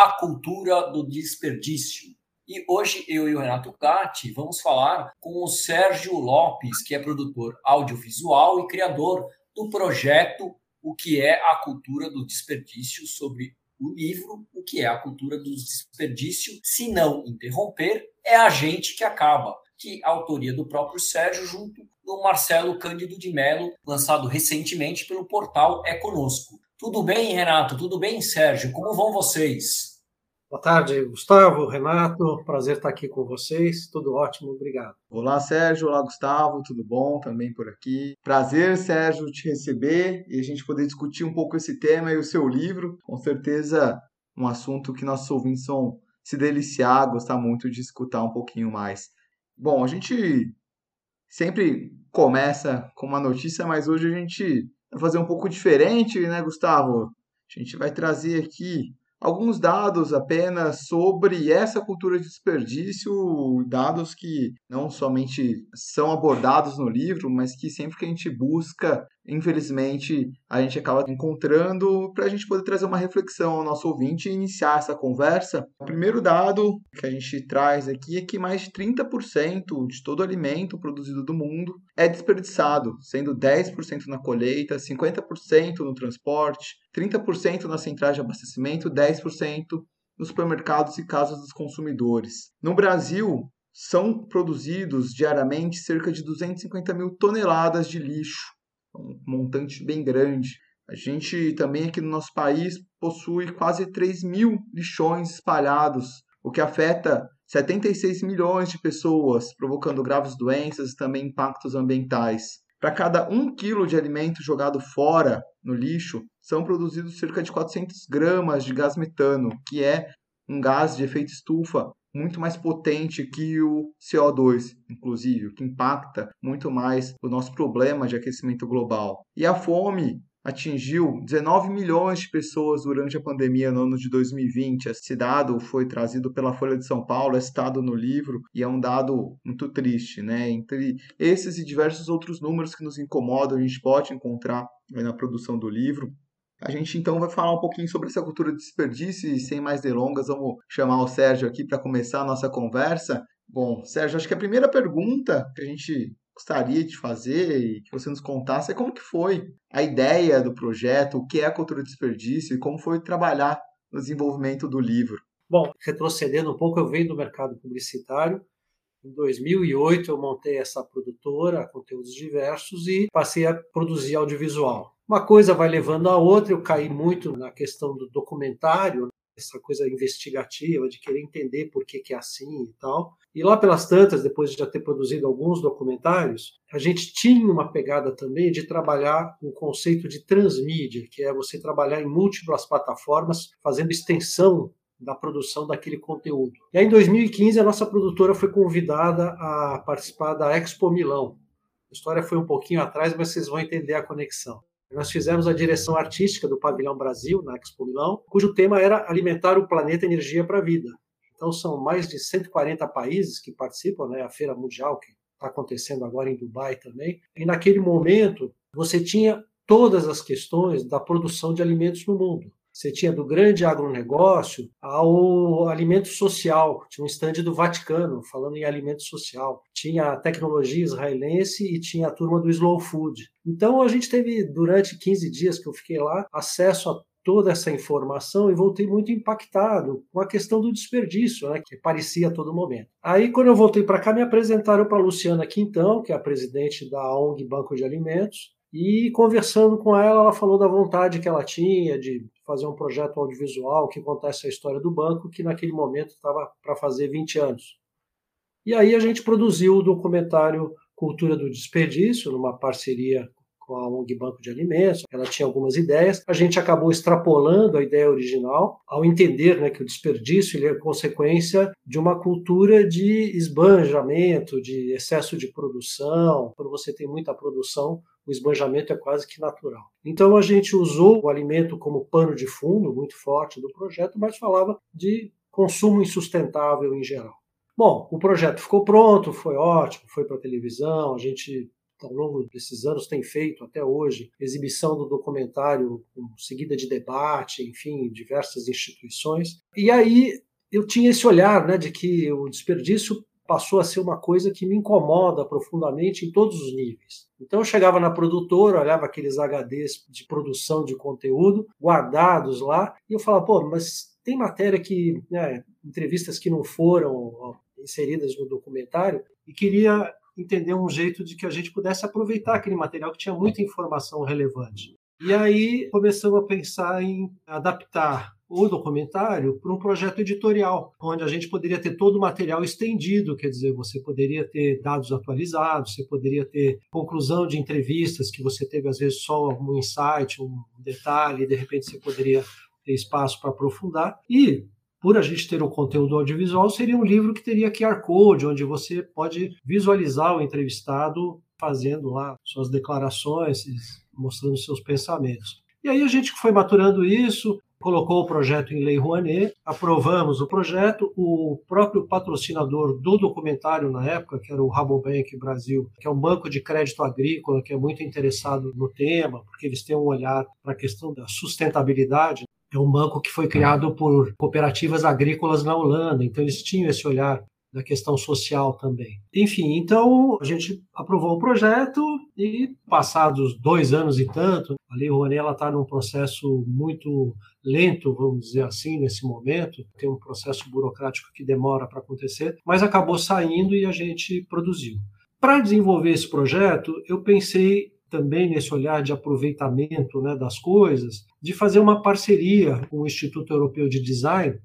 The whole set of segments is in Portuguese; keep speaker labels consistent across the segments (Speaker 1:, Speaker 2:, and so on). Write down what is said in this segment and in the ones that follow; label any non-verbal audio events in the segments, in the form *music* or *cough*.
Speaker 1: A Cultura do Desperdício. E hoje eu e o Renato Gatti vamos falar com o Sérgio Lopes, que é produtor audiovisual e criador do projeto O que é a cultura do desperdício sobre o livro O que é a cultura do desperdício, se não interromper, é a gente que acaba, que a autoria do próprio Sérgio junto do Marcelo Cândido de Mello, lançado recentemente pelo portal É Conosco. Tudo bem, Renato? Tudo bem, Sérgio? Como vão vocês?
Speaker 2: Boa tarde, Gustavo, Renato. Prazer estar aqui com vocês. Tudo ótimo, obrigado.
Speaker 3: Olá, Sérgio. Olá, Gustavo. Tudo bom? Também por aqui. Prazer, Sérgio, te receber e a gente poder discutir um pouco esse tema e o seu livro. Com certeza, um assunto que nossos ouvintes vão se deliciar, gostar muito de escutar um pouquinho mais. Bom, a gente sempre começa com uma notícia, mas hoje a gente fazer um pouco diferente, né, Gustavo? A gente vai trazer aqui alguns dados apenas sobre essa cultura de desperdício, dados que não somente são abordados no livro, mas que sempre que a gente busca infelizmente, a gente acaba encontrando para a gente poder trazer uma reflexão ao nosso ouvinte e iniciar essa conversa. O primeiro dado que a gente traz aqui é que mais de 30% de todo alimento produzido do mundo é desperdiçado, sendo 10% na colheita, 50% no transporte, 30% nas centrais de abastecimento, 10% nos supermercados e casas dos consumidores. No Brasil, são produzidos diariamente cerca de 250 mil toneladas de lixo um montante bem grande. A gente também aqui no nosso país possui quase 3 mil lixões espalhados, o que afeta 76 milhões de pessoas, provocando graves doenças e também impactos ambientais. Para cada um quilo de alimento jogado fora no lixo, são produzidos cerca de 400 gramas de gás metano, que é um gás de efeito estufa muito mais potente que o CO2, inclusive, que impacta muito mais o nosso problema de aquecimento global. E a fome atingiu 19 milhões de pessoas durante a pandemia no ano de 2020. Esse dado foi trazido pela Folha de São Paulo, é citado no livro e é um dado muito triste, né? Entre esses e diversos outros números que nos incomodam, a gente pode encontrar na produção do livro. A gente então vai falar um pouquinho sobre essa cultura de desperdício e sem mais delongas, vamos chamar o Sérgio aqui para começar a nossa conversa. Bom, Sérgio, acho que a primeira pergunta que a gente gostaria de fazer e que você nos contasse é como que foi a ideia do projeto, o que é a cultura de desperdício e como foi trabalhar no desenvolvimento do livro.
Speaker 2: Bom, retrocedendo um pouco, eu venho do mercado publicitário. Em 2008 eu montei essa produtora, conteúdos diversos e passei a produzir audiovisual. Uma coisa vai levando a outra, eu caí muito na questão do documentário, essa coisa investigativa, de querer entender por que, que é assim e tal. E lá pelas tantas, depois de já ter produzido alguns documentários, a gente tinha uma pegada também de trabalhar o conceito de transmídia, que é você trabalhar em múltiplas plataformas, fazendo extensão da produção daquele conteúdo. E aí, em 2015, a nossa produtora foi convidada a participar da Expo Milão. A história foi um pouquinho atrás, mas vocês vão entender a conexão. Nós fizemos a direção artística do Pavilhão Brasil, na Expo Milão, cujo tema era alimentar o planeta energia para a vida. Então, são mais de 140 países que participam, né? a Feira Mundial, que está acontecendo agora em Dubai também. E naquele momento, você tinha todas as questões da produção de alimentos no mundo. Você tinha do grande agronegócio ao alimento social. Tinha um estande do Vaticano falando em alimento social. Tinha a tecnologia israelense e tinha a turma do Slow Food. Então a gente teve, durante 15 dias que eu fiquei lá, acesso a toda essa informação e voltei muito impactado com a questão do desperdício, né, que aparecia a todo momento. Aí, quando eu voltei para cá, me apresentaram para a Luciana Quintão, que é a presidente da ONG Banco de Alimentos, e conversando com ela, ela falou da vontade que ela tinha de fazer um projeto audiovisual que contasse a história do banco, que naquele momento estava para fazer 20 anos. E aí a gente produziu o documentário Cultura do Desperdício, numa parceria com a ONG Banco de Alimentos, ela tinha algumas ideias, a gente acabou extrapolando a ideia original, ao entender né, que o desperdício é consequência de uma cultura de esbanjamento, de excesso de produção. Quando você tem muita produção, o esbanjamento é quase que natural. Então a gente usou o alimento como pano de fundo muito forte do projeto, mas falava de consumo insustentável em geral. Bom, o projeto ficou pronto, foi ótimo, foi para a televisão, a gente ao longo desses anos tem feito até hoje exibição do documentário seguida de debate, enfim, diversas instituições. E aí eu tinha esse olhar, né, de que o desperdício passou a ser uma coisa que me incomoda profundamente em todos os níveis. Então eu chegava na produtora, olhava aqueles HDs de produção de conteúdo guardados lá e eu falava, pô, mas tem matéria que, né, entrevistas que não foram inseridas no documentário e queria entender um jeito de que a gente pudesse aproveitar aquele material que tinha muita informação relevante. E aí começamos a pensar em adaptar o documentário para um projeto editorial, onde a gente poderia ter todo o material estendido, quer dizer, você poderia ter dados atualizados, você poderia ter conclusão de entrevistas que você teve às vezes só um insight, um detalhe, e de repente você poderia ter espaço para aprofundar. E por a gente ter o conteúdo audiovisual, seria um livro que teria QR Code, onde você pode visualizar o entrevistado fazendo lá suas declarações, mostrando seus pensamentos. E aí a gente foi maturando isso, colocou o projeto em Lei Rouanet, aprovamos o projeto, o próprio patrocinador do documentário na época, que era o Rabobank Brasil, que é um banco de crédito agrícola que é muito interessado no tema, porque eles têm um olhar para a questão da sustentabilidade, é um banco que foi criado por cooperativas agrícolas na Holanda, então eles tinham esse olhar da questão social também. Enfim, então a gente aprovou o projeto e passados dois anos e tanto, a Lei Rouanet está num processo muito lento, vamos dizer assim, nesse momento, tem um processo burocrático que demora para acontecer, mas acabou saindo e a gente produziu. Para desenvolver esse projeto, eu pensei também nesse olhar de aproveitamento né, das coisas, de fazer uma parceria com o Instituto Europeu de Design,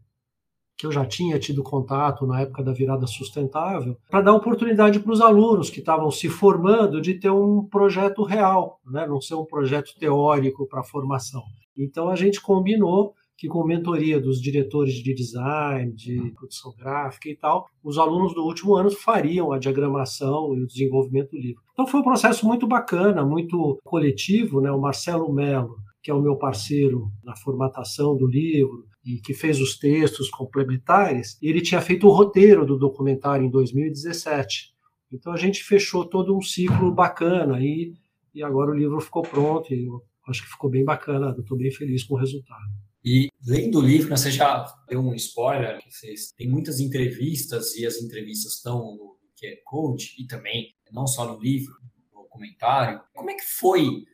Speaker 2: que eu já tinha tido contato na época da virada sustentável, para dar oportunidade para os alunos que estavam se formando de ter um projeto real, né, não ser um projeto teórico para formação. Então a gente combinou que com mentoria dos diretores de design, de produção gráfica e tal, os alunos do último ano fariam a diagramação e o desenvolvimento do livro. Então foi um processo muito bacana, muito coletivo, né? O Marcelo Mello, que é o meu parceiro na formatação do livro e que fez os textos complementares, ele tinha feito o roteiro do documentário em 2017. Então a gente fechou todo um ciclo bacana e, e agora o livro ficou pronto e eu acho que ficou bem bacana, estou bem feliz com o resultado.
Speaker 1: E lendo o livro, né, você já deu um spoiler, que vocês tem muitas entrevistas e as entrevistas estão no QR Code e também não só no livro, no documentário. Como é que foi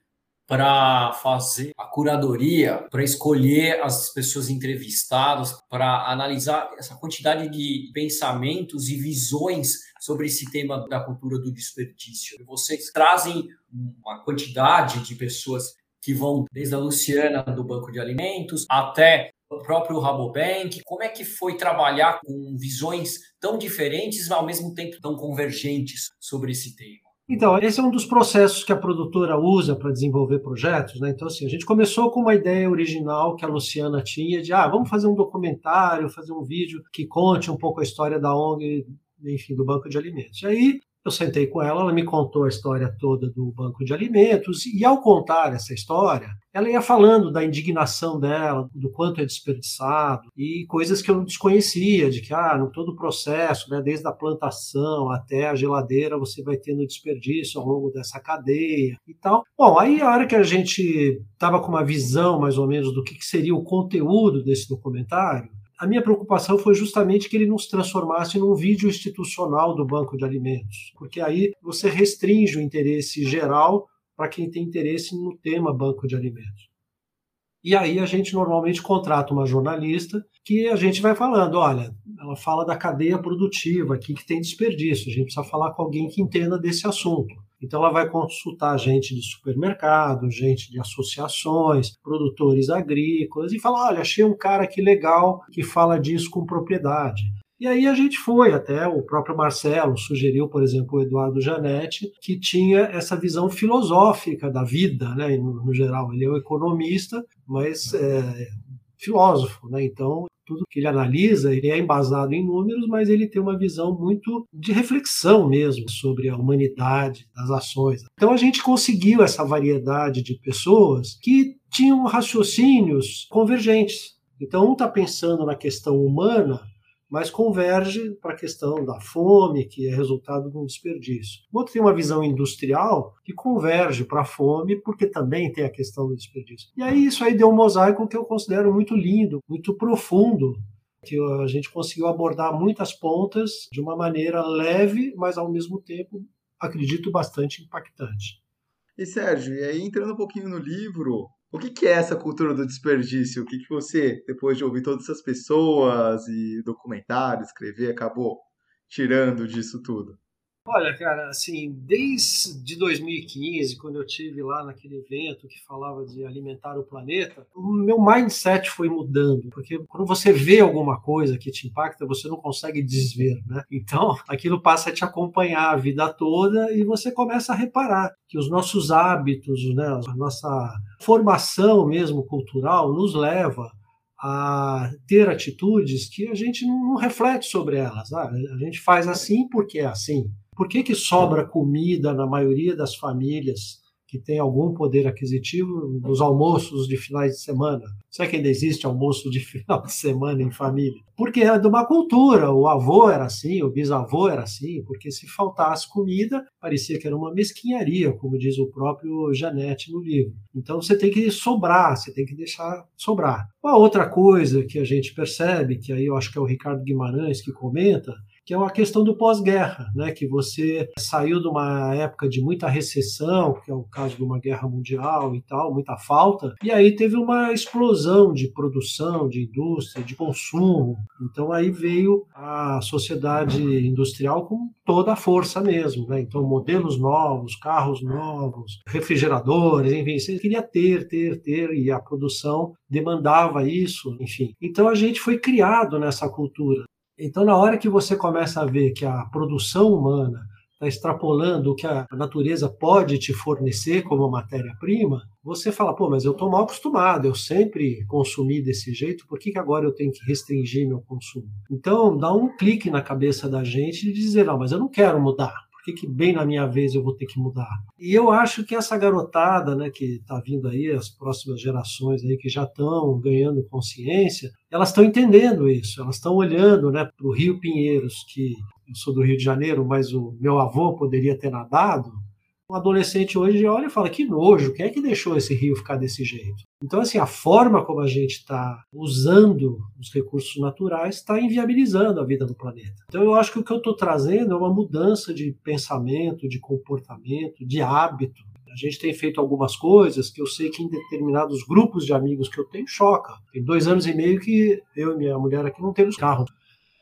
Speaker 1: para fazer a curadoria, para escolher as pessoas entrevistadas, para analisar essa quantidade de pensamentos e visões sobre esse tema da cultura do desperdício. Vocês trazem uma quantidade de pessoas que vão desde a Luciana do Banco de Alimentos até o próprio Rabobank. Como é que foi trabalhar com visões tão diferentes, mas ao mesmo tempo tão convergentes sobre esse tema?
Speaker 2: Então, esse é um dos processos que a produtora usa para desenvolver projetos, né? Então, assim, a gente começou com uma ideia original que a Luciana tinha de, ah, vamos fazer um documentário, fazer um vídeo que conte um pouco a história da ONG, enfim, do Banco de Alimentos. E aí eu sentei com ela, ela me contou a história toda do banco de alimentos, e ao contar essa história, ela ia falando da indignação dela, do quanto é desperdiçado, e coisas que eu não desconhecia, de que, ah, no todo o processo, né, desde a plantação até a geladeira, você vai tendo desperdício ao longo dessa cadeia e tal. Bom, aí a hora que a gente estava com uma visão, mais ou menos, do que seria o conteúdo desse documentário, a minha preocupação foi justamente que ele não se transformasse num vídeo institucional do banco de alimentos, porque aí você restringe o interesse geral para quem tem interesse no tema banco de alimentos. E aí a gente normalmente contrata uma jornalista que a gente vai falando, olha, ela fala da cadeia produtiva aqui que tem desperdício, a gente precisa falar com alguém que entenda desse assunto. Então, ela vai consultar gente de supermercado, gente de associações, produtores agrícolas e fala: olha, achei um cara aqui legal que fala disso com propriedade. E aí a gente foi até o próprio Marcelo sugeriu, por exemplo, o Eduardo Janetti, que tinha essa visão filosófica da vida, né, no, no geral. Ele é um economista, mas é, filósofo, né? Então tudo que ele analisa, ele é embasado em números, mas ele tem uma visão muito de reflexão mesmo sobre a humanidade, das ações. Então a gente conseguiu essa variedade de pessoas que tinham raciocínios convergentes. Então um está pensando na questão humana mas converge para a questão da fome, que é resultado de um desperdício. O outro tem uma visão industrial que converge para a fome, porque também tem a questão do desperdício. E aí isso aí deu um mosaico que eu considero muito lindo, muito profundo, que a gente conseguiu abordar muitas pontas de uma maneira leve, mas ao mesmo tempo, acredito, bastante impactante.
Speaker 3: E Sérgio, e aí entrando um pouquinho no livro, o que, que é essa cultura do desperdício? O que, que você, depois de ouvir todas essas pessoas e documentário, escrever, acabou tirando disso tudo?
Speaker 2: Olha, cara, assim, desde 2015, quando eu tive lá naquele evento que falava de alimentar o planeta, o meu mindset foi mudando, porque quando você vê alguma coisa que te impacta, você não consegue desver, né? Então, aquilo passa a te acompanhar a vida toda e você começa a reparar que os nossos hábitos, né, a nossa formação mesmo cultural nos leva a ter atitudes que a gente não reflete sobre elas. Ah, a gente faz assim porque é assim. Por que, que sobra comida na maioria das famílias que tem algum poder aquisitivo nos almoços de finais de semana? Será que ainda existe almoço de *laughs* final de semana em família? Porque é de uma cultura. O avô era assim, o bisavô era assim, porque se faltasse comida, parecia que era uma mesquinharia, como diz o próprio Janete no livro. Então você tem que sobrar, você tem que deixar sobrar. Uma outra coisa que a gente percebe, que aí eu acho que é o Ricardo Guimarães que comenta, que é uma questão do pós-guerra, né? que você saiu de uma época de muita recessão, que é o caso de uma guerra mundial e tal, muita falta, e aí teve uma explosão de produção, de indústria, de consumo. Então aí veio a sociedade industrial com toda a força mesmo, né? Então modelos novos, carros novos, refrigeradores, enfim, você queria ter, ter, ter, e a produção demandava isso, enfim. Então a gente foi criado nessa cultura. Então, na hora que você começa a ver que a produção humana está extrapolando o que a natureza pode te fornecer como matéria-prima, você fala, pô, mas eu estou mal acostumado, eu sempre consumi desse jeito, por que, que agora eu tenho que restringir meu consumo? Então, dá um clique na cabeça da gente de dizer, não, mas eu não quero mudar que, bem na minha vez eu vou ter que mudar? E eu acho que essa garotada, né, que está vindo aí, as próximas gerações aí que já estão ganhando consciência, elas estão entendendo isso, elas estão olhando, né, para o Rio Pinheiros, que eu sou do Rio de Janeiro, mas o meu avô poderia ter nadado, um adolescente hoje olha e fala: que nojo, quem é que deixou esse rio ficar desse jeito? Então, assim, a forma como a gente está usando os recursos naturais está inviabilizando a vida do planeta. Então, eu acho que o que eu estou trazendo é uma mudança de pensamento, de comportamento, de hábito. A gente tem feito algumas coisas que eu sei que em determinados grupos de amigos que eu tenho choca. Tem dois anos e meio que eu e minha mulher aqui não temos carro.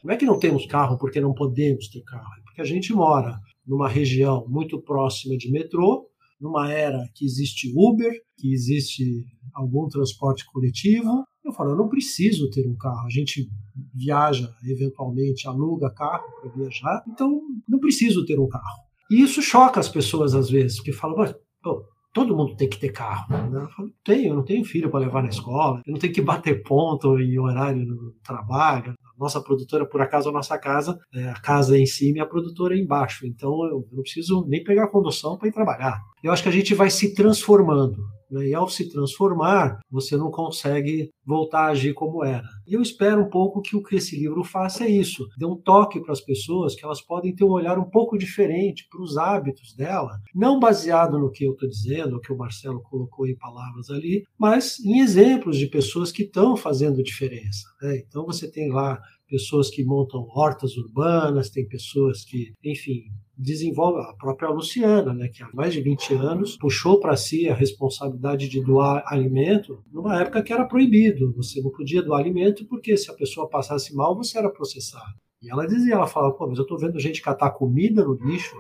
Speaker 2: Não é que não temos carro porque não podemos ter carro, é porque a gente mora numa região muito próxima de metrô, numa era que existe Uber, que existe algum transporte coletivo. Eu falo, eu não preciso ter um carro. A gente viaja, eventualmente aluga carro para viajar, então não preciso ter um carro. E isso choca as pessoas às vezes, porque falam, mas pô, todo mundo tem que ter carro. Né? Eu falo, tenho, eu não tenho filho para levar na escola, eu não tenho que bater ponto em horário no trabalho, nossa produtora, por acaso, a nossa casa, é, a casa em cima e a produtora embaixo. Então eu não preciso nem pegar a condução para ir trabalhar. Eu acho que a gente vai se transformando. Né? E ao se transformar, você não consegue voltar a agir como era. E eu espero um pouco que o que esse livro faça é isso, dê um toque para as pessoas que elas podem ter um olhar um pouco diferente para os hábitos dela, não baseado no que eu estou dizendo, o que o Marcelo colocou em palavras ali, mas em exemplos de pessoas que estão fazendo diferença. Né? Então você tem lá pessoas que montam hortas urbanas, tem pessoas que, enfim, desenvolve a própria Luciana, né, que há mais de 20 anos puxou para si a responsabilidade de doar alimento numa época que era proibido. Você não podia doar alimento porque se a pessoa passasse mal, você era processado. E ela dizia, ela falava, pô, mas eu estou vendo gente catar comida no lixo,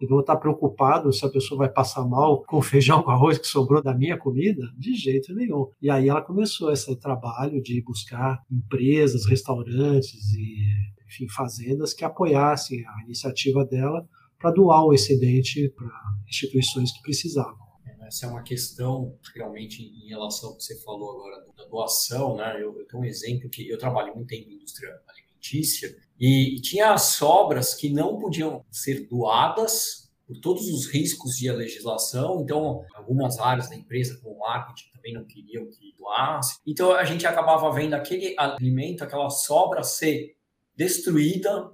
Speaker 2: e vou estar preocupado se a pessoa vai passar mal com feijão com arroz que sobrou da minha comida? De jeito nenhum. E aí ela começou esse trabalho de buscar empresas, restaurantes e, enfim, fazendas que apoiassem a iniciativa dela para doar o excedente para instituições que precisavam.
Speaker 1: Essa é uma questão realmente em relação ao que você falou agora da doação, né? Eu, eu tenho um exemplo que eu trabalho muito em indústria alimentícia e tinha sobras que não podiam ser doadas por todos os riscos de legislação. Então, algumas áreas da empresa, como marketing, também não queriam que doasse. Então, a gente acabava vendo aquele alimento, aquela sobra ser destruída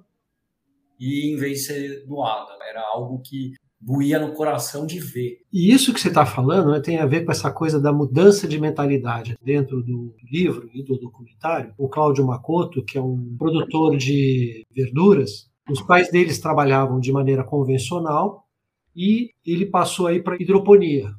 Speaker 1: e em vez de ser doada. Era algo que doía no coração de ver.
Speaker 2: E isso que você está falando né, tem a ver com essa coisa da mudança de mentalidade dentro do livro e do documentário. O Cláudio Macoto, que é um produtor de verduras, os pais deles trabalhavam de maneira convencional e ele passou aí para hidroponia.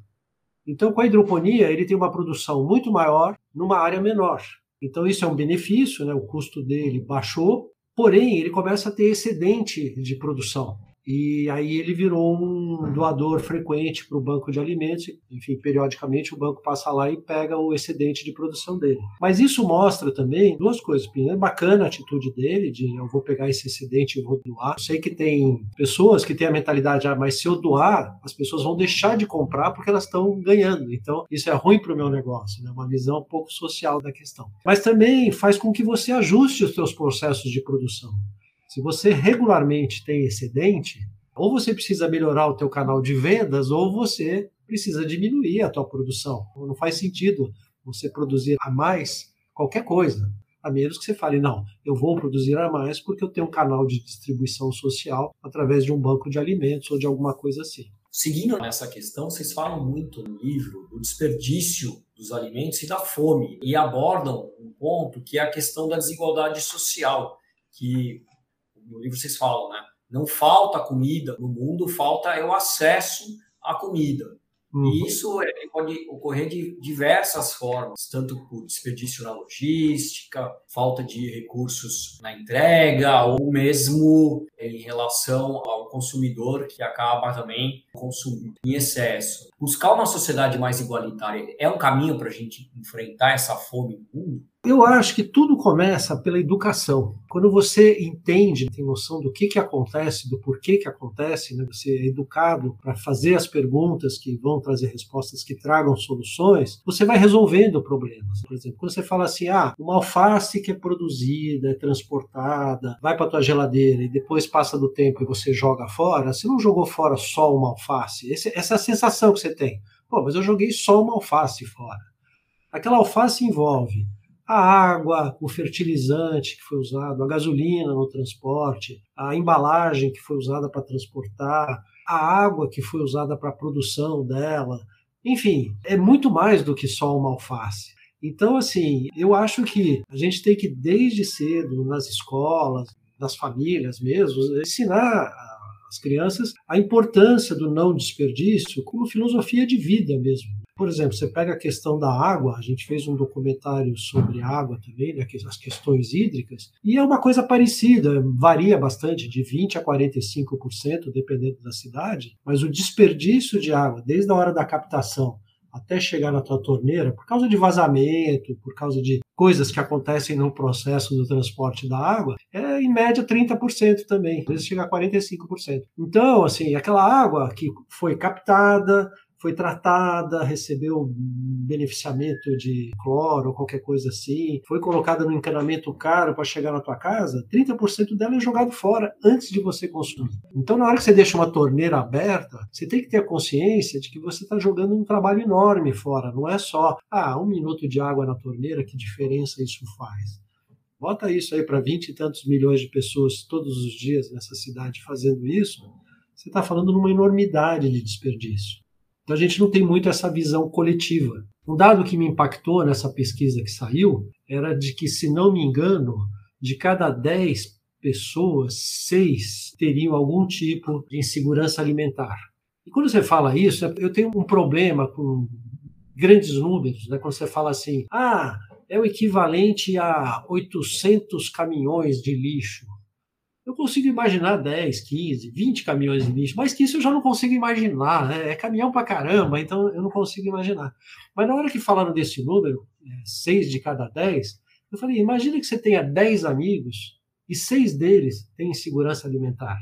Speaker 2: Então, com a hidroponia, ele tem uma produção muito maior numa área menor. Então, isso é um benefício, né? o custo dele baixou, porém, ele começa a ter excedente de produção. E aí ele virou um doador frequente para o banco de alimentos. Enfim, periodicamente o banco passa lá e pega o excedente de produção dele. Mas isso mostra também duas coisas. É bacana a atitude dele de eu vou pegar esse excedente e vou doar. Eu sei que tem pessoas que têm a mentalidade, ah, mas se eu doar, as pessoas vão deixar de comprar porque elas estão ganhando. Então isso é ruim para o meu negócio, né? uma visão um pouco social da questão. Mas também faz com que você ajuste os seus processos de produção. Se você regularmente tem excedente, ou você precisa melhorar o teu canal de vendas, ou você precisa diminuir a tua produção. Não faz sentido você produzir a mais qualquer coisa, a menos que você fale, não, eu vou produzir a mais porque eu tenho um canal de distribuição social através de um banco de alimentos ou de alguma coisa assim.
Speaker 1: Seguindo nessa questão, vocês falam muito no livro do desperdício dos alimentos e da fome, e abordam um ponto que é a questão da desigualdade social, que no livro vocês falam, né? Não falta comida no mundo, falta é o acesso à comida. Uhum. E isso é, pode ocorrer de diversas formas, tanto por desperdício na logística, falta de recursos na entrega, ou mesmo em relação ao consumidor que acaba também consumindo em excesso. Buscar uma sociedade mais igualitária é um caminho para a gente enfrentar essa fome no mundo?
Speaker 2: Eu acho que tudo começa pela educação. Quando você entende, tem noção do que, que acontece, do porquê que acontece, né? você é educado para fazer as perguntas que vão trazer respostas que tragam soluções, você vai resolvendo problemas. Por exemplo, quando você fala assim, ah, uma alface que é produzida, é transportada, vai para tua geladeira e depois passa do tempo e você joga fora, você não jogou fora só uma alface. Esse, essa é a sensação que você tem. Pô, mas eu joguei só uma alface fora. Aquela alface envolve a água, o fertilizante que foi usado, a gasolina no transporte, a embalagem que foi usada para transportar, a água que foi usada para a produção dela. Enfim, é muito mais do que só uma alface. Então, assim, eu acho que a gente tem que, desde cedo, nas escolas, nas famílias mesmo, ensinar as crianças a importância do não desperdício como filosofia de vida mesmo. Por exemplo, você pega a questão da água, a gente fez um documentário sobre água também, né, as questões hídricas, e é uma coisa parecida, varia bastante, de 20% a 45%, dependendo da cidade, mas o desperdício de água, desde a hora da captação até chegar na tua torneira, por causa de vazamento, por causa de coisas que acontecem no processo do transporte da água, é em média 30% também, às vezes chega a 45%. Então, assim, aquela água que foi captada, foi tratada, recebeu beneficiamento de cloro ou qualquer coisa assim, foi colocada no encanamento caro para chegar na tua casa, 30% dela é jogado fora antes de você consumir. Então, na hora que você deixa uma torneira aberta, você tem que ter a consciência de que você está jogando um trabalho enorme fora. Não é só, ah, um minuto de água na torneira, que diferença isso faz. Bota isso aí para 20 e tantos milhões de pessoas todos os dias nessa cidade fazendo isso, você está falando numa enormidade de desperdício. Então a gente não tem muito essa visão coletiva. Um dado que me impactou nessa pesquisa que saiu era de que, se não me engano, de cada 10 pessoas, 6 teriam algum tipo de insegurança alimentar. E quando você fala isso, eu tenho um problema com grandes números, né? quando você fala assim, ah, é o equivalente a 800 caminhões de lixo. Eu consigo imaginar 10, 15, 20 caminhões de lixo, mas que isso eu já não consigo imaginar. Né? É caminhão pra caramba, então eu não consigo imaginar. Mas na hora que falaram desse número, 6 é, de cada 10, eu falei: imagina que você tenha 10 amigos e seis deles têm insegurança alimentar.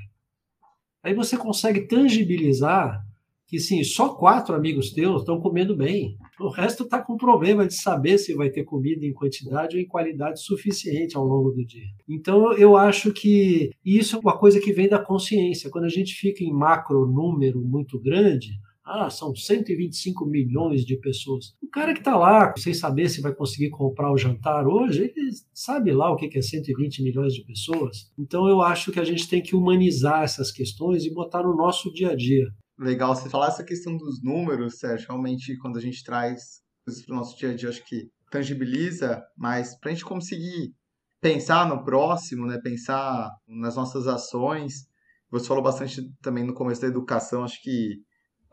Speaker 2: Aí você consegue tangibilizar que sim, só quatro amigos teus estão comendo bem. O resto está com problema de saber se vai ter comida em quantidade ou em qualidade suficiente ao longo do dia. Então eu acho que isso é uma coisa que vem da consciência. Quando a gente fica em macro número muito grande, ah, são 125 milhões de pessoas. O cara que está lá, sem saber se vai conseguir comprar o jantar hoje, ele sabe lá o que é 120 milhões de pessoas. Então eu acho que a gente tem que humanizar essas questões e botar no nosso dia a dia.
Speaker 3: Legal você falar essa questão dos números, Sérgio. Realmente, quando a gente traz coisas para o nosso dia a dia, acho que tangibiliza, mas para a gente conseguir pensar no próximo, né, pensar nas nossas ações. Você falou bastante também no começo da educação, acho que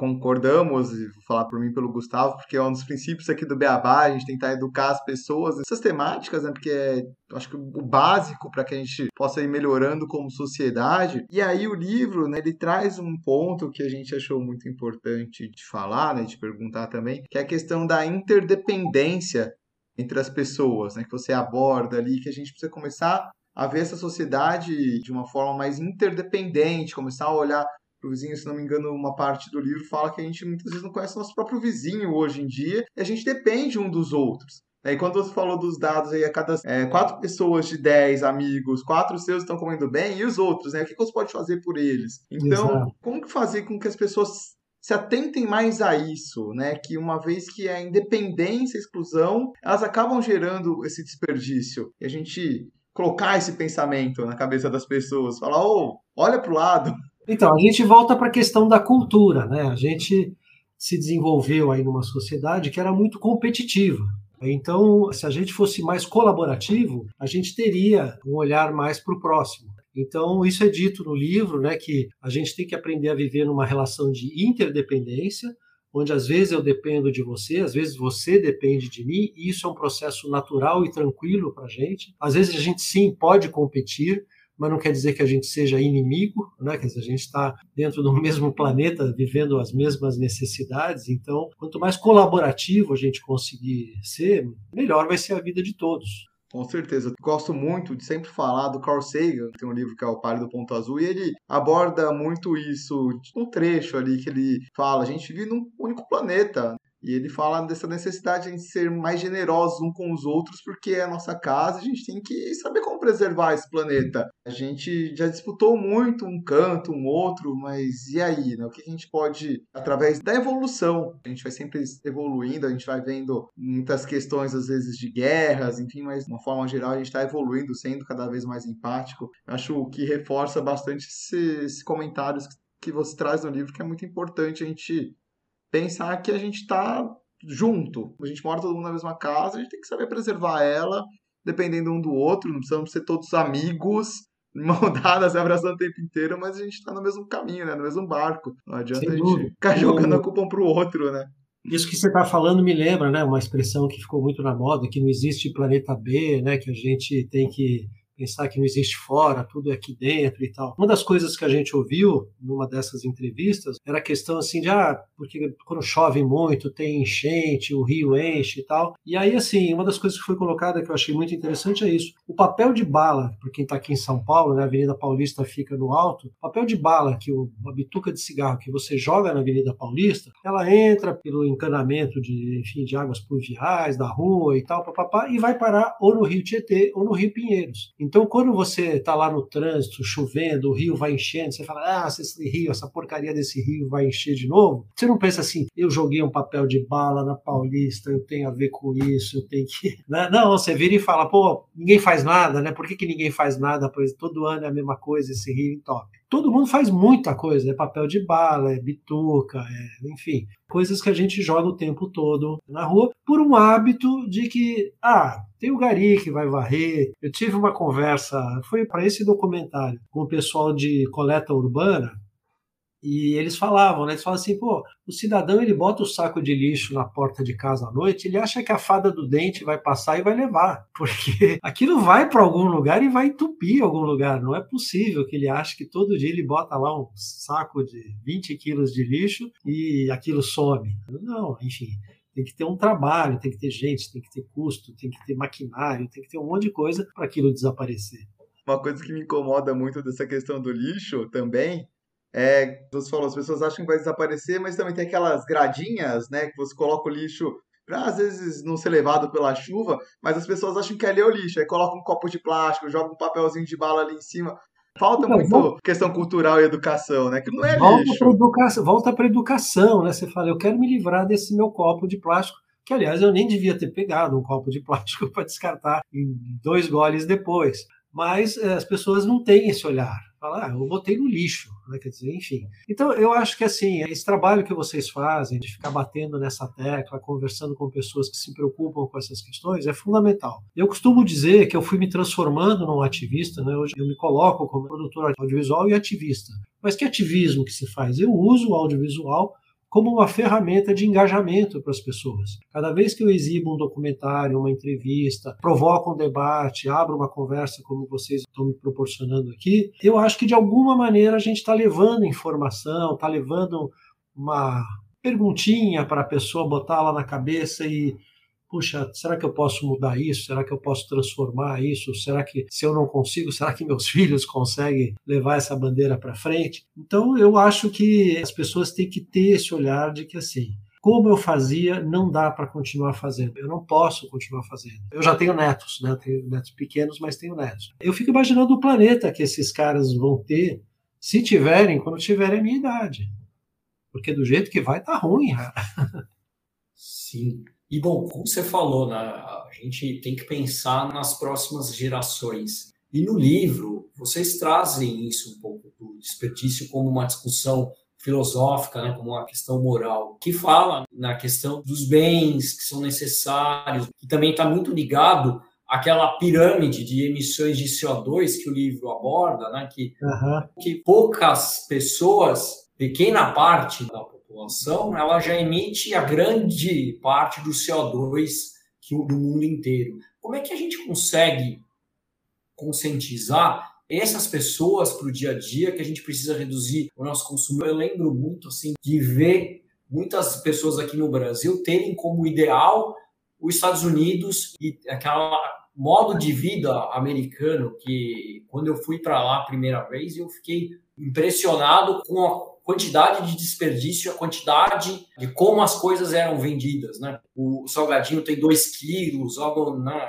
Speaker 3: concordamos, e vou falar por mim pelo Gustavo, porque é um dos princípios aqui do Beabá, a gente tentar educar as pessoas, essas temáticas, né, porque é, acho que o básico para que a gente possa ir melhorando como sociedade. E aí o livro, né, ele traz um ponto que a gente achou muito importante de falar, né, de perguntar também, que é a questão da interdependência entre as pessoas, né, que você aborda ali, que a gente precisa começar a ver essa sociedade de uma forma mais interdependente, começar a olhar o vizinho, se não me engano, uma parte do livro fala que a gente muitas vezes não conhece nosso próprio vizinho hoje em dia e a gente depende um dos outros. E quando você falou dos dados aí, a cada é, quatro pessoas de dez amigos, quatro seus estão comendo bem, e os outros, né? O que você pode fazer por eles? Então, Exato. como que fazer com que as pessoas se atentem mais a isso, né? Que uma vez que a independência a exclusão, elas acabam gerando esse desperdício. E a gente colocar esse pensamento na cabeça das pessoas, falar, ô, oh, olha para o lado,
Speaker 2: então, a gente volta para a questão da cultura, né? A gente se desenvolveu aí numa sociedade que era muito competitiva. Então, se a gente fosse mais colaborativo, a gente teria um olhar mais para o próximo. Então, isso é dito no livro, né, que a gente tem que aprender a viver numa relação de interdependência, onde às vezes eu dependo de você, às vezes você depende de mim, e isso é um processo natural e tranquilo para a gente. Às vezes a gente sim pode competir, mas não quer dizer que a gente seja inimigo, né? Quer dizer, a gente está dentro do *laughs* mesmo planeta, vivendo as mesmas necessidades. Então, quanto mais colaborativo a gente conseguir ser, melhor vai ser a vida de todos.
Speaker 3: Com certeza. Gosto muito de sempre falar do Carl Sagan, tem um livro que é o Palio do Ponto Azul, e ele aborda muito isso, um trecho ali que ele fala, a gente vive num único planeta, e ele fala dessa necessidade de ser mais generosos um com os outros, porque é a nossa casa, a gente tem que saber como preservar esse planeta. A gente já disputou muito um canto, um outro, mas e aí? Né? O que a gente pode, através da evolução, a gente vai sempre evoluindo, a gente vai vendo muitas questões, às vezes, de guerras, enfim, mas de uma forma geral a gente está evoluindo, sendo cada vez mais empático. Acho que reforça bastante esses comentários que você traz no livro, que é muito importante a gente pensar que a gente está junto. A gente mora todo mundo na mesma casa, a gente tem que saber preservar ela, dependendo um do outro, não precisamos ser todos amigos, *laughs* mão dadas, abraçando o tempo inteiro, mas a gente está no mesmo caminho, né? no mesmo barco. Não adianta a gente ficar jogando a culpa um pro outro, né?
Speaker 2: Isso que você está falando me lembra, né, uma expressão que ficou muito na moda, que não existe planeta B, né, que a gente tem que pensar que não existe fora, tudo é aqui dentro e tal. Uma das coisas que a gente ouviu numa dessas entrevistas era a questão assim de, ah, porque quando chove muito, tem enchente, o rio enche e tal. E aí, assim, uma das coisas que foi colocada que eu achei muito interessante é isso. O papel de bala, para quem está aqui em São Paulo, né, a Avenida Paulista fica no alto, o papel de bala, que o, uma bituca de cigarro que você joga na Avenida Paulista, ela entra pelo encanamento de, enfim, de águas pluviais, da rua e tal, papapá, e vai parar ou no Rio Tietê ou no Rio Pinheiros. Então, quando você está lá no trânsito, chovendo, o rio vai enchendo, você fala, ah, esse rio, essa porcaria desse rio vai encher de novo. Você não pensa assim, eu joguei um papel de bala na Paulista, eu tenho a ver com isso, eu tenho que. *laughs* Né? Não, você vira e fala, pô, ninguém faz nada, né? Por que, que ninguém faz nada? Pois todo ano é a mesma coisa, esse rio entope todo mundo faz muita coisa, é papel de bala, é bituca, é, enfim, coisas que a gente joga o tempo todo na rua por um hábito de que, ah, tem o gari que vai varrer. Eu tive uma conversa, foi para esse documentário, com o pessoal de coleta urbana, E eles falavam, né? Eles falavam assim, pô, o cidadão ele bota o saco de lixo na porta de casa à noite, ele acha que a fada do dente vai passar e vai levar, *laughs* porque aquilo vai para algum lugar e vai entupir algum lugar. Não é possível que ele ache que todo dia ele bota lá um saco de 20 quilos de lixo e aquilo some. Não, enfim. Tem que ter um trabalho, tem que ter gente, tem que ter custo, tem que ter maquinário, tem que ter um monte de coisa para aquilo desaparecer.
Speaker 3: Uma coisa que me incomoda muito dessa questão do lixo também é, você falou, as pessoas acham que vai desaparecer, mas também tem aquelas gradinhas, né, que você coloca o lixo para às vezes não ser levado pela chuva, mas as pessoas acham que ali é o lixo, aí coloca um copo de plástico, joga um papelzinho de bala ali em cima. Falta muito volta, questão cultural e educação, né? Que não é
Speaker 2: volta
Speaker 3: lixo.
Speaker 2: Pra educação, volta para educação, né? Você fala, eu quero me livrar desse meu copo de plástico, que aliás eu nem devia ter pegado um copo de plástico *laughs* para descartar em dois goles depois. Mas é, as pessoas não têm esse olhar falar, ah, eu botei no lixo, né? quer dizer, enfim. Então, eu acho que assim, esse trabalho que vocês fazem de ficar batendo nessa tecla, conversando com pessoas que se preocupam com essas questões, é fundamental. Eu costumo dizer que eu fui me transformando num ativista, né? hoje eu me coloco como produtor audiovisual e ativista. Mas que ativismo que se faz? Eu uso o audiovisual como uma ferramenta de engajamento para as pessoas. Cada vez que eu exibo um documentário, uma entrevista, provoco um debate, abro uma conversa como vocês estão me proporcionando aqui, eu acho que de alguma maneira a gente está levando informação, está levando uma perguntinha para a pessoa botar lá na cabeça e puxa, será que eu posso mudar isso? Será que eu posso transformar isso? Será que se eu não consigo, *laughs* será que meus filhos conseguem levar essa bandeira para frente? Então eu acho que as pessoas têm que ter esse olhar de que assim, como eu fazia, não dá para continuar fazendo. Eu não posso continuar fazendo. Eu já tenho netos, né? tenho netos pequenos, mas tenho netos. Eu fico imaginando o planeta que esses caras vão ter, se tiverem, quando tiverem a minha idade. Porque do jeito que vai, tá ruim, cara.
Speaker 1: Sim. E bom, como você falou, né, a gente tem que pensar nas próximas gerações. E no livro, vocês trazem isso um pouco do desperdício como uma discussão filosófica, né, como uma questão moral, que fala na questão dos bens que são necessários, e também está muito ligado àquela pirâmide de emissões de CO2 que o livro aborda, né, que, uhum. que poucas pessoas, pequena parte da população, ela já emite a grande parte do CO2 que, do mundo inteiro. Como é que a gente consegue conscientizar essas pessoas para o dia a dia que a gente precisa reduzir o nosso consumo? Eu lembro muito assim de ver muitas pessoas aqui no Brasil terem como ideal os Estados Unidos e aquela modo de vida americano que quando eu fui para lá a primeira vez eu fiquei impressionado com a quantidade de desperdício, a quantidade de como as coisas eram vendidas, né? O salgadinho tem 2 quilos, algo né,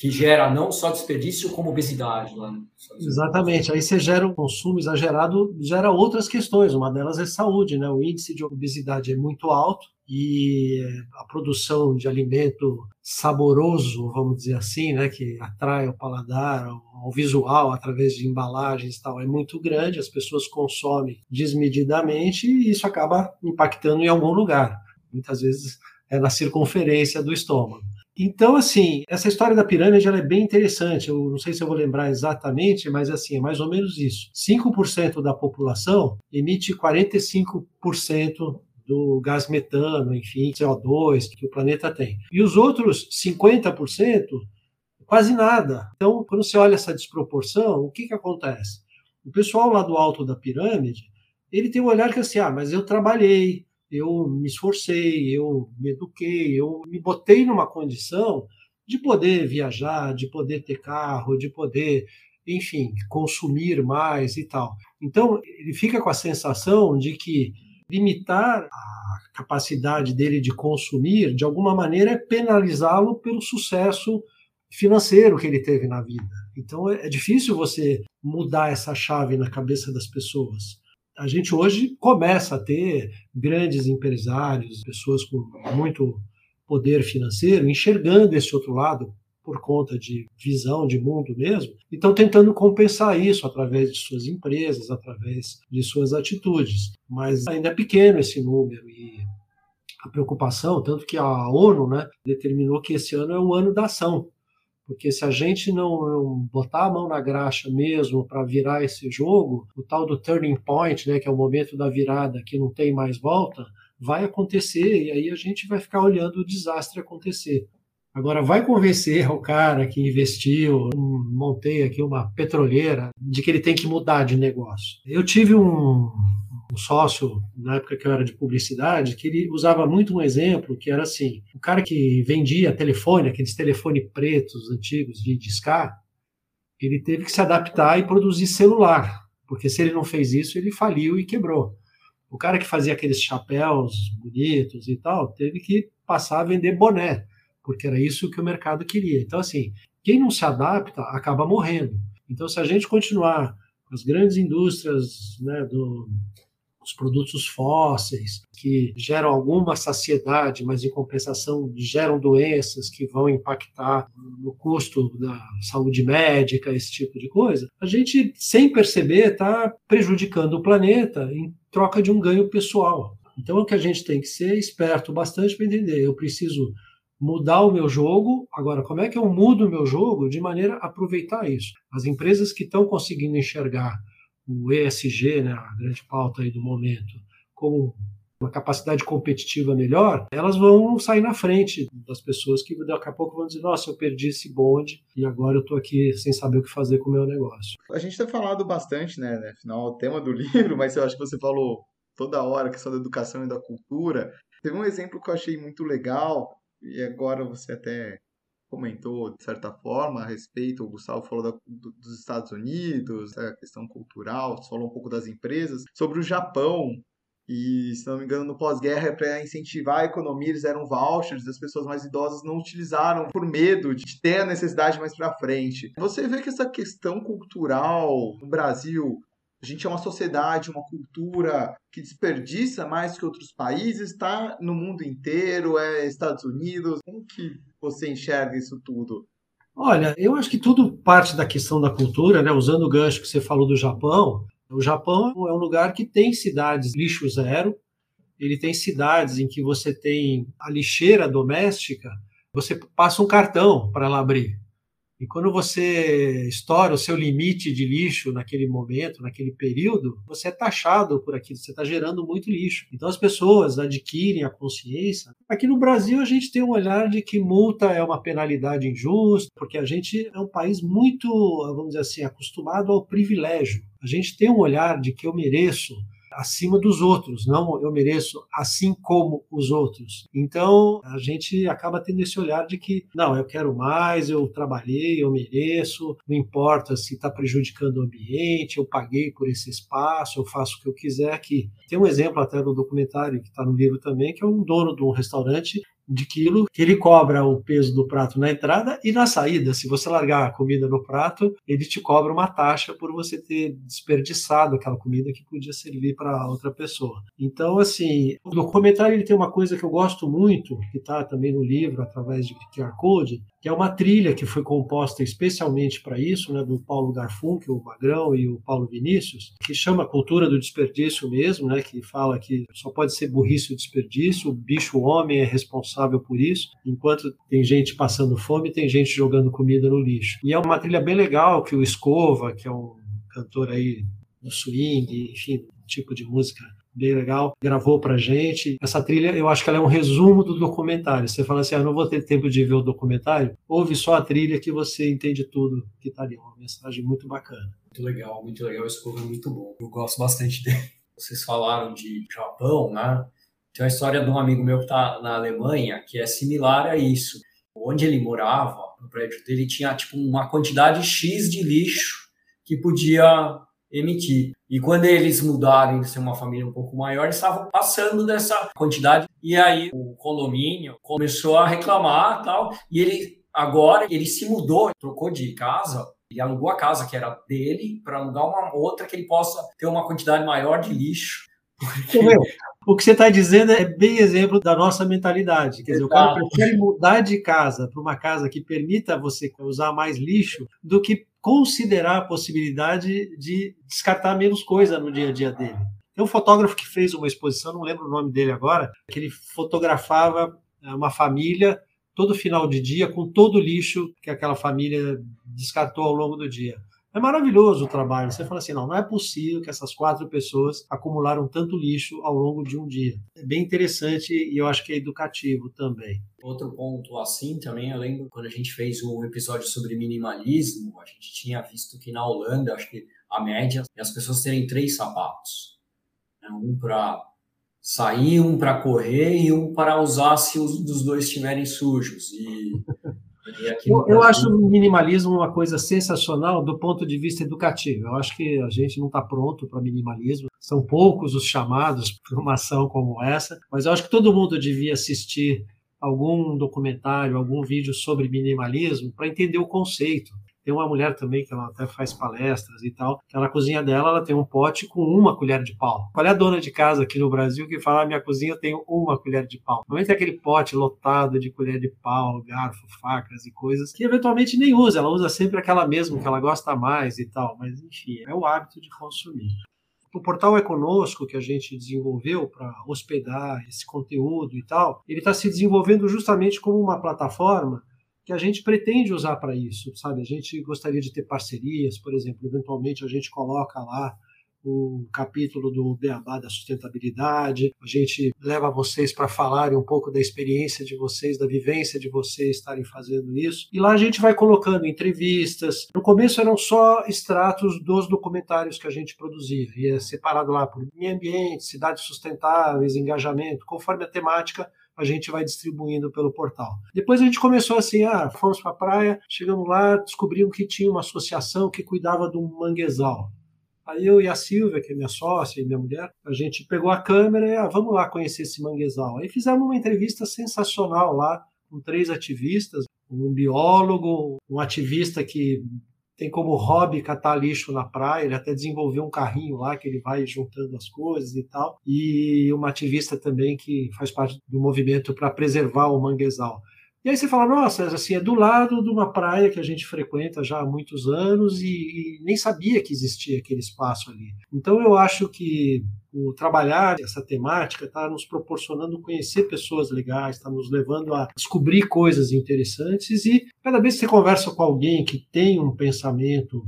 Speaker 1: que gera não só desperdício, como obesidade. Lá
Speaker 2: Exatamente. Aí você gera um consumo exagerado, gera outras questões. Uma delas é saúde, né? O índice de obesidade é muito alto e a produção de alimento saboroso, vamos dizer assim, né, que atrai o paladar, ao visual através de embalagens e tal, é muito grande, as pessoas consomem desmedidamente e isso acaba impactando em algum lugar. Muitas vezes é na circunferência do estômago. Então, assim, essa história da pirâmide ela é bem interessante. Eu não sei se eu vou lembrar exatamente, mas assim, é mais ou menos isso. 5% da população emite 45% do gás metano, enfim, CO2 que o planeta tem. E os outros 50%, quase nada. Então, quando você olha essa desproporção, o que, que acontece? O pessoal lá do alto da pirâmide, ele tem um olhar que é assim, ah, mas eu trabalhei, eu me esforcei, eu me eduquei, eu me botei numa condição de poder viajar, de poder ter carro, de poder, enfim, consumir mais e tal. Então, ele fica com a sensação de que limitar a capacidade dele de consumir, de alguma maneira, é penalizá-lo pelo sucesso financeiro que ele teve na vida. Então é difícil você mudar essa chave na cabeça das pessoas. A gente hoje começa a ter grandes empresários, pessoas com muito poder financeiro, enxergando esse outro lado por conta de visão de mundo mesmo, e estão tentando compensar isso através de suas empresas, através de suas atitudes. Mas ainda é pequeno esse número e a preocupação, tanto que a ONU né, determinou que esse ano é o ano da ação. Porque se a gente não, não botar a mão na graxa mesmo para virar esse jogo, o tal do turning point, né, que é o momento da virada que não tem mais volta, vai acontecer e aí a gente vai ficar olhando o desastre acontecer. Agora, vai convencer o cara que investiu, montei aqui uma petroleira, de que ele tem que mudar de negócio. Eu tive um, um sócio, na época que eu era de publicidade, que ele usava muito um exemplo, que era assim, o cara que vendia telefone, aqueles telefones pretos antigos de discar, ele teve que se adaptar e produzir celular, porque se ele não fez isso, ele faliu e quebrou. O cara que fazia aqueles chapéus bonitos e tal, teve que passar a vender boné porque era isso que o mercado queria. Então, assim, quem não se adapta acaba morrendo. Então, se a gente continuar com as grandes indústrias né, do, os produtos fósseis, que geram alguma saciedade, mas em compensação geram doenças que vão impactar no custo da saúde médica, esse tipo de coisa, a gente, sem perceber, está prejudicando o planeta em troca de um ganho pessoal. Então, o que a gente tem que ser esperto bastante para entender. Eu preciso mudar o meu jogo. Agora, como é que eu mudo o meu jogo de maneira a aproveitar isso? As empresas que estão conseguindo enxergar o ESG, né, a grande pauta aí do momento, como uma capacidade competitiva melhor, elas vão sair na frente das pessoas que daqui a pouco vão dizer, nossa, eu perdi esse bonde e agora eu estou aqui sem saber o que fazer com o meu negócio.
Speaker 3: A gente tem falado bastante, né, né afinal, o tema do *laughs* livro, mas eu acho que você falou toda hora que são da educação e da cultura. Teve um exemplo que eu achei muito legal, e agora você até comentou, de certa forma, a respeito, o Gustavo falou da, do, dos Estados Unidos, a questão cultural, você falou um pouco das empresas, sobre o Japão, e, se não me engano, no pós-guerra, para incentivar a economia, eles deram vouchers, as pessoas mais idosas não utilizaram por medo de ter a necessidade mais para frente. Você vê que essa questão cultural no Brasil a gente é uma sociedade, uma cultura que desperdiça mais que outros países, está no mundo inteiro, é Estados Unidos. Como que você enxerga isso tudo?
Speaker 2: Olha, eu acho que tudo parte da questão da cultura, né? Usando o gancho que você falou do Japão, o Japão é um lugar que tem cidades lixo zero, ele tem cidades em que você tem a lixeira doméstica, você passa um cartão para ela abrir. E quando você estoura o seu limite de lixo naquele momento, naquele período, você é taxado por aquilo, você está gerando muito lixo. Então as pessoas adquirem a consciência. Aqui no Brasil a gente tem um olhar de que multa é uma penalidade injusta, porque a gente é um país muito, vamos dizer assim, acostumado ao privilégio. A gente tem um olhar de que eu mereço acima dos outros, não eu mereço assim como os outros. Então a gente acaba tendo esse olhar de que não, eu quero mais, eu trabalhei, eu mereço, não importa se está prejudicando o ambiente, eu paguei por esse espaço, eu faço o que eu quiser aqui. Tem um exemplo até no documentário que está no livro também, que é um dono de um restaurante de quilo, que ele cobra o peso do prato na entrada e na saída. Se você largar a comida no prato, ele te cobra uma taxa por você ter desperdiçado aquela comida que podia servir para outra pessoa. Então, assim, o documentário ele tem uma coisa que eu gosto muito, que está também no livro, através de QR Code, que é uma trilha que foi composta especialmente para isso, né, do Paulo Garfunkel, o Magrão e o Paulo Vinícius, que chama Cultura do Desperdício mesmo, né, que fala que só pode ser burrice o desperdício, o bicho homem é responsável por isso, enquanto tem gente passando fome, tem gente jogando comida no lixo. E é uma trilha bem legal que o Escova, que é um cantor aí do swing, enfim, tipo de música bem legal, gravou pra gente. Essa trilha, eu acho que ela é um resumo do documentário. Você fala assim, ah, não vou ter tempo de ver o documentário, ouve só a trilha que você entende tudo que tá ali. Uma mensagem muito bacana.
Speaker 1: Muito legal, muito legal. Esse povo é muito bom. Eu gosto bastante dele. *laughs* Vocês falaram de Japão, né? Tem uma história de um amigo meu que está na Alemanha que é similar a isso. Onde ele morava, no prédio dele, tinha tipo uma quantidade X de lixo que podia emitir. E quando eles mudaram de ser uma família um pouco maior, eles estavam passando dessa quantidade. E aí o condomínio começou a reclamar tal. E ele agora ele se mudou, trocou de casa. Ele alugou a casa que era dele para alugar uma outra que ele possa ter uma quantidade maior de lixo.
Speaker 2: Porque... O que você está dizendo é bem exemplo da nossa mentalidade. Quer dizer, Exato. o cara prefere mudar de casa para uma casa que permita você usar mais lixo do que considerar a possibilidade de descartar menos coisa no dia a dia dele. Tem um fotógrafo que fez uma exposição, não lembro o nome dele agora, que ele fotografava é, uma família todo final de dia com todo o lixo que aquela família descartou ao longo do dia. É maravilhoso o trabalho. Você fala assim, não, não é possível que essas quatro pessoas acumularam tanto lixo ao longo de um dia. É bem interessante e eu acho que é educativo também.
Speaker 1: Outro ponto assim também, eu lembro quando a gente fez um episódio sobre minimalismo, a gente tinha visto que na Holanda, acho que a média é as pessoas terem três sapatos. Né? Um para sair, um para correr e um para usar se os dos dois estiverem sujos. E
Speaker 2: eu, eu, acho o minimalismo uma coisa sensacional do ponto de vista educativo. Eu acho que a gente não está pronto para minimalismo. São poucos os chamados *laughs* para uma ação como essa, mas eu acho que todo mundo devia assistir algum documentário, algum vídeo sobre minimalismo para entender o conceito. Tem uma mulher também que ela até faz palestras e tal, que na cozinha dela ela tem um pote com uma colher de pau. Qual é a dona de casa aqui no Brasil que fala, ah, minha cozinha tenho uma colher de pau? Normalmente é aquele pote lotado de colher de pau, garfo, facas e coisas que eventualmente nem usa, ela usa sempre aquela mesma que ela gosta mais e tal, mas enfim, é o hábito de consumir. O portal É Conosco, que a gente desenvolveu para hospedar esse conteúdo e tal, ele está se desenvolvendo justamente como uma plataforma que a gente pretende usar para isso, sabe? A gente gostaria de ter parcerias, por exemplo, eventualmente a gente coloca lá um capítulo do Beabá da sustentabilidade, a gente leva vocês para falarem um pouco da experiência de vocês, da vivência de vocês estarem fazendo isso. E lá a gente vai colocando entrevistas. No começo eram só extratos dos documentários que a gente produzia, e é separado lá por meio ambiente, cidades sustentáveis, engajamento, conforme a temática a gente vai distribuindo pelo portal. Depois a gente começou assim, ah, fomos para a praia, chegamos lá, descobrimos que tinha uma associação que cuidava de um manguezal. Aí eu e a Silvia, que é minha sócia e minha mulher, a gente pegou a câmera e ah, vamos lá conhecer esse manguezal. Aí fizemos uma entrevista sensacional lá com três ativistas, um biólogo, um ativista que tem como hobby catar lixo na praia, ele até desenvolveu um carrinho lá que ele vai juntando as coisas e tal, e uma ativista também que faz parte do movimento para preservar o manguezal. E aí você fala, nossa, assim, é do lado de uma praia que a gente frequenta já há muitos anos e, e nem sabia que existia aquele espaço ali. Então eu acho que o trabalhar essa temática está nos proporcionando conhecer pessoas legais, está nos levando a descobrir coisas interessantes e cada vez que você conversa com alguém que tem um pensamento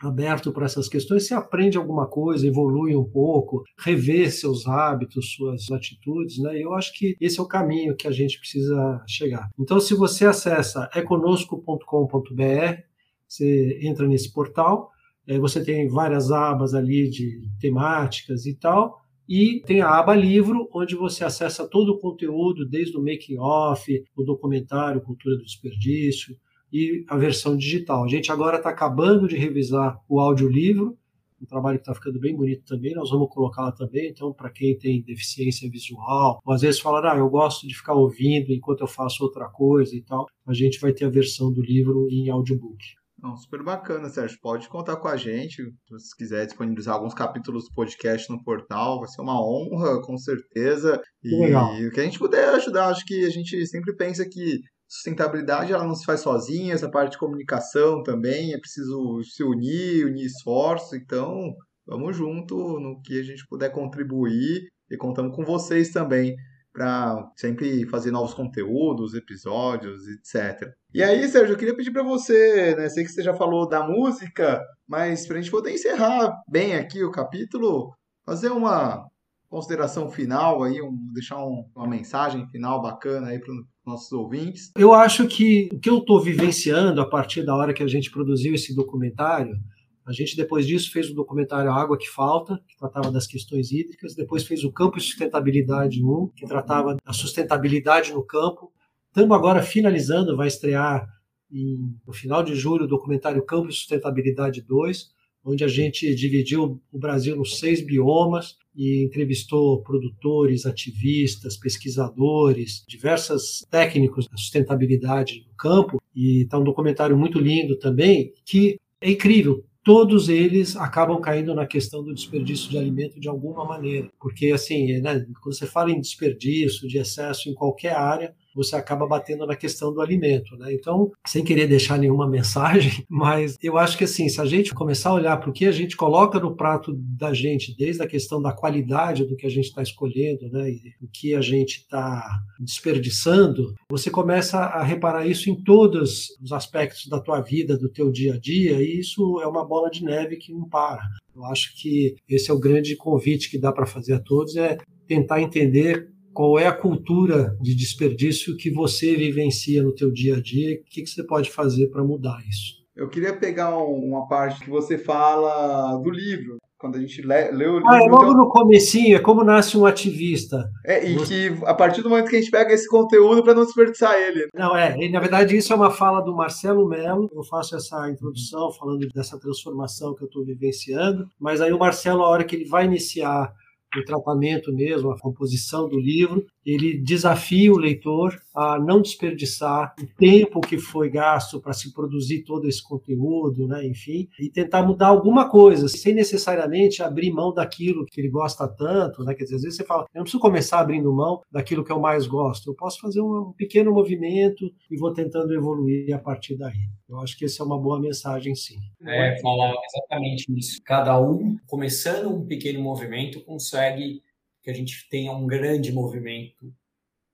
Speaker 2: aberto para essas questões, você aprende alguma coisa, evolui um pouco, revê seus hábitos, suas atitudes, né? Eu acho que esse é o caminho que a gente precisa chegar. Então, se você acessa econosco.com.br, você entra nesse portal, é, você tem várias abas ali de temáticas e tal. E tem a aba livro, onde você acessa todo o conteúdo, desde o making off, o documentário Cultura do Desperdício e a versão digital. A gente agora está acabando de revisar o audiolivro, um trabalho que está ficando bem bonito também, nós vamos colocar lá também, então para quem tem deficiência visual, ou às vezes fala, ah, eu gosto de ficar ouvindo enquanto eu faço outra coisa e tal, a gente vai ter a versão do livro em audiobook.
Speaker 3: Não, super bacana, Sérgio. Pode contar com a gente. Se você quiser disponibilizar alguns capítulos do podcast no portal, vai ser uma honra, com certeza. E Legal. o que a gente puder ajudar, acho que a gente sempre pensa que sustentabilidade ela não se faz sozinha, essa parte de comunicação também, é preciso se unir, unir esforços. Então, vamos junto no que a gente puder contribuir e contamos com vocês também para sempre fazer novos conteúdos, episódios, etc. E aí, Sérgio, eu queria pedir para você, né? Sei que você já falou da música, mas para a gente poder encerrar bem aqui o capítulo, fazer uma consideração final aí, um, deixar um, uma mensagem final bacana aí para os nossos ouvintes.
Speaker 2: Eu acho que o que eu estou vivenciando a partir da hora que a gente produziu esse documentário a gente, depois disso, fez o documentário Água que Falta, que tratava das questões hídricas. Depois fez o Campo e Sustentabilidade 1, que tratava da sustentabilidade no campo. Estamos agora finalizando, vai estrear em, no final de julho o documentário Campo e Sustentabilidade 2, onde a gente dividiu o Brasil nos seis biomas e entrevistou produtores, ativistas, pesquisadores, diversos técnicos da sustentabilidade no campo. E está um documentário muito lindo também, que é incrível todos eles acabam caindo na questão do desperdício de alimento de alguma maneira. Porque, assim, né, quando você fala em desperdício, de excesso em qualquer área, você acaba batendo na questão do alimento, né? Então, sem querer deixar nenhuma *laughs* mensagem, mas eu acho que assim, se a gente começar a olhar para o que a gente coloca no prato da gente, desde a questão da qualidade do que a gente está escolhendo, né, e o que a gente está desperdiçando, você começa a reparar isso em todos os aspectos da tua vida, do teu dia a dia, e isso é uma bola de neve que não para. Eu acho que esse é o grande convite que dá para fazer a todos, é tentar entender qual é a cultura de desperdício que você vivencia no teu dia a dia e o que, que você pode fazer para mudar isso.
Speaker 3: Eu queria pegar uma parte que você fala do livro, quando a gente lê, lê o livro.
Speaker 2: Ah, é logo então... no comecinho, é como nasce um ativista.
Speaker 3: É, e Você... que a partir do momento que a gente pega esse conteúdo para não desperdiçar ele.
Speaker 2: Não, é, e, na verdade isso é uma fala do Marcelo Mello, eu faço essa introdução falando dessa transformação que eu estou vivenciando, mas aí o Marcelo, a hora que ele vai iniciar o tratamento mesmo, a composição do livro, ele desafia o leitor a não desperdiçar o tempo que foi gasto para se produzir todo esse conteúdo, né, enfim, e tentar mudar alguma coisa, sem necessariamente abrir mão daquilo que ele gosta tanto, né, quer dizer, às vezes você fala, eu não preciso começar abrindo mão daquilo que eu mais gosto, eu posso fazer um pequeno movimento e vou tentando evoluir a partir daí. Eu acho que essa é uma boa mensagem, sim.
Speaker 1: É, falar exatamente isso. Cada um, começando um pequeno movimento, consegue que a gente tenha um grande movimento.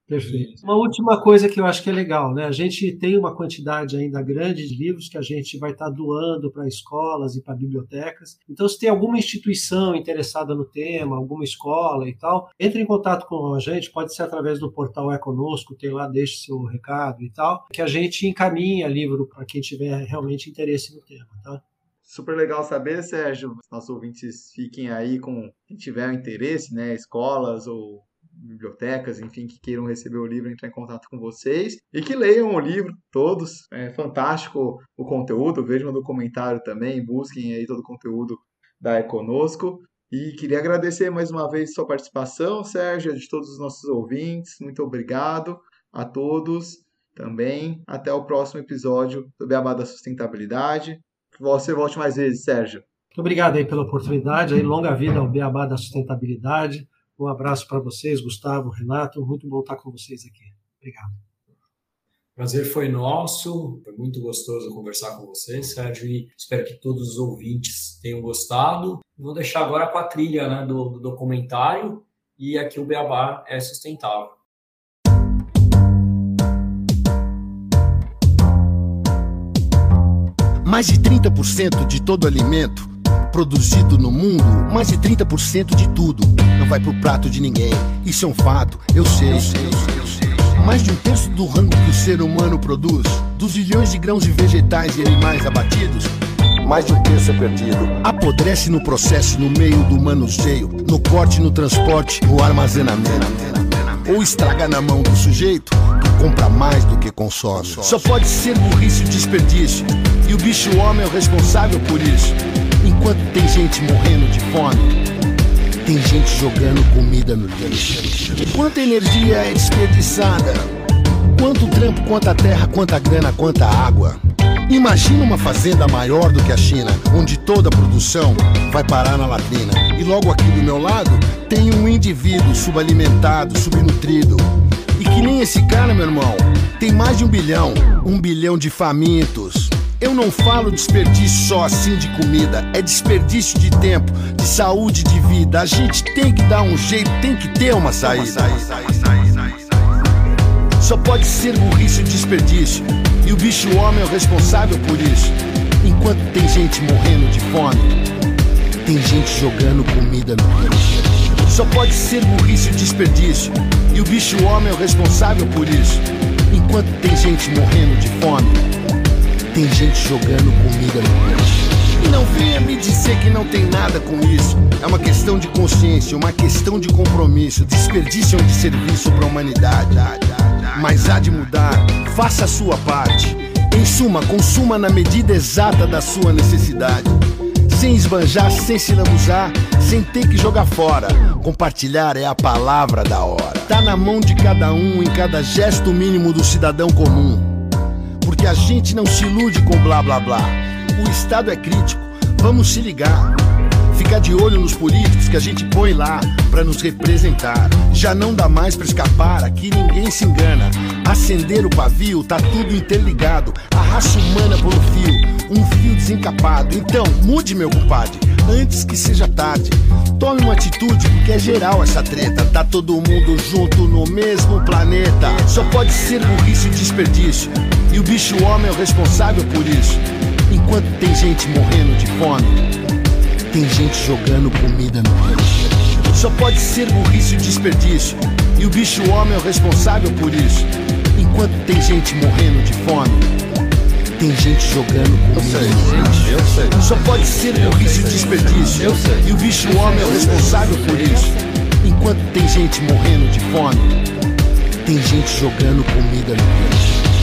Speaker 2: Perfeito. Uma última coisa que eu acho que é legal, né? A gente tem uma quantidade ainda grande de livros que a gente vai estar doando para escolas e para bibliotecas. Então, se tem alguma instituição interessada no tema, alguma escola e tal, entre em contato com a gente, pode ser através do portal É Conosco, tem lá, deixe seu recado e tal, que a gente encaminha livro para quem tiver realmente interesse no tema, tá?
Speaker 3: Super legal saber, Sérgio. Nossos ouvintes fiquem aí com quem tiver interesse, né? Escolas ou bibliotecas, enfim, que queiram receber o livro, entrar em contato com vocês e que leiam o livro todos. É fantástico o conteúdo, vejam o documentário também, busquem aí todo o conteúdo da Econosco. E queria agradecer mais uma vez sua participação, Sérgio, de todos os nossos ouvintes. Muito obrigado a todos também. Até o próximo episódio do Beabá da Sustentabilidade. Que você volte mais vezes, Sérgio.
Speaker 2: Muito obrigado aí pela oportunidade, aí longa vida ao Beabá da Sustentabilidade. Um abraço para vocês, Gustavo, Renato, muito bom estar com vocês aqui. Obrigado.
Speaker 1: Prazer foi nosso, foi muito gostoso conversar com vocês, Sérgio, e espero que todos os ouvintes tenham gostado. Vou deixar agora com a trilha né, do, do documentário e aqui o Beabá é sustentável.
Speaker 4: Mais de 30% de todo alimento produzido no mundo, mais de 30% de tudo não vai pro prato de ninguém. Isso é um fato, eu sei. Eu sei, eu sei. Mais de um terço do rango que o ser humano produz, dos milhões de grãos de vegetais e animais abatidos, mais de um terço é perdido. Apodrece no processo, no meio do manuseio, no corte, no transporte, no armazenamento. Ou estraga na mão do sujeito que compra mais do que consome. Só pode ser burrice e desperdício. E o bicho homem é o responsável por isso. Enquanto tem gente morrendo de fome, tem gente jogando comida no lixo. Quanta energia é desperdiçada? Quanto trampo, quanta terra, quanta grana, quanta água? Imagina uma fazenda maior do que a China, onde toda a produção vai parar na latrina. E logo aqui do meu lado tem um indivíduo subalimentado, subnutrido. E que nem esse cara, meu irmão, tem mais de um bilhão, um bilhão de famintos. Eu não falo desperdício só assim de comida, é desperdício de tempo, de saúde, de vida. A gente tem que dar um jeito, tem que ter uma saída. Só pode ser burrice e desperdício. E o bicho homem é o responsável por isso. Enquanto tem gente morrendo de fome, tem gente jogando comida no lixo. Só pode ser burrice e desperdício. E o bicho homem é o responsável por isso. Enquanto tem gente morrendo de fome, tem gente jogando comida no lixo. E não venha me dizer que não tem nada com isso. É uma questão de consciência, uma questão de compromisso. Desperdício um desserviço para a humanidade mas há de mudar. Faça a sua parte. Em suma, consuma na medida exata da sua necessidade. Sem esbanjar, sem se lambuzar, sem ter que jogar fora. Compartilhar é a palavra da hora. Tá na mão de cada um, em cada gesto mínimo do cidadão comum. Porque a gente não se ilude com blá blá blá. O Estado é crítico, vamos se ligar. ficar de olho nos políticos que a gente põe lá para nos representar. Já não dá mais para escapar, aqui ninguém se engana. Acender o pavio, tá tudo interligado. A raça humana por um fio, um fio desencapado. Então, mude, meu compadre, antes que seja tarde. Tome uma atitude, porque é geral essa treta. Tá todo mundo junto no mesmo planeta. Só pode ser burrice e desperdício. E o bicho homem é o responsável por isso. Enquanto tem gente morrendo de fome, tem gente jogando comida no lixo. Só pode ser burrice e desperdício. E o bicho homem é o responsável por isso. Enquanto tem gente morrendo de fome, tem gente jogando comida no lixo.
Speaker 5: Eu sei.
Speaker 4: Só pode ser burrice e desperdício.
Speaker 5: Eu sei.
Speaker 4: E o bicho homem é o responsável por isso. Enquanto tem gente morrendo de fome, tem gente jogando comida no lixo.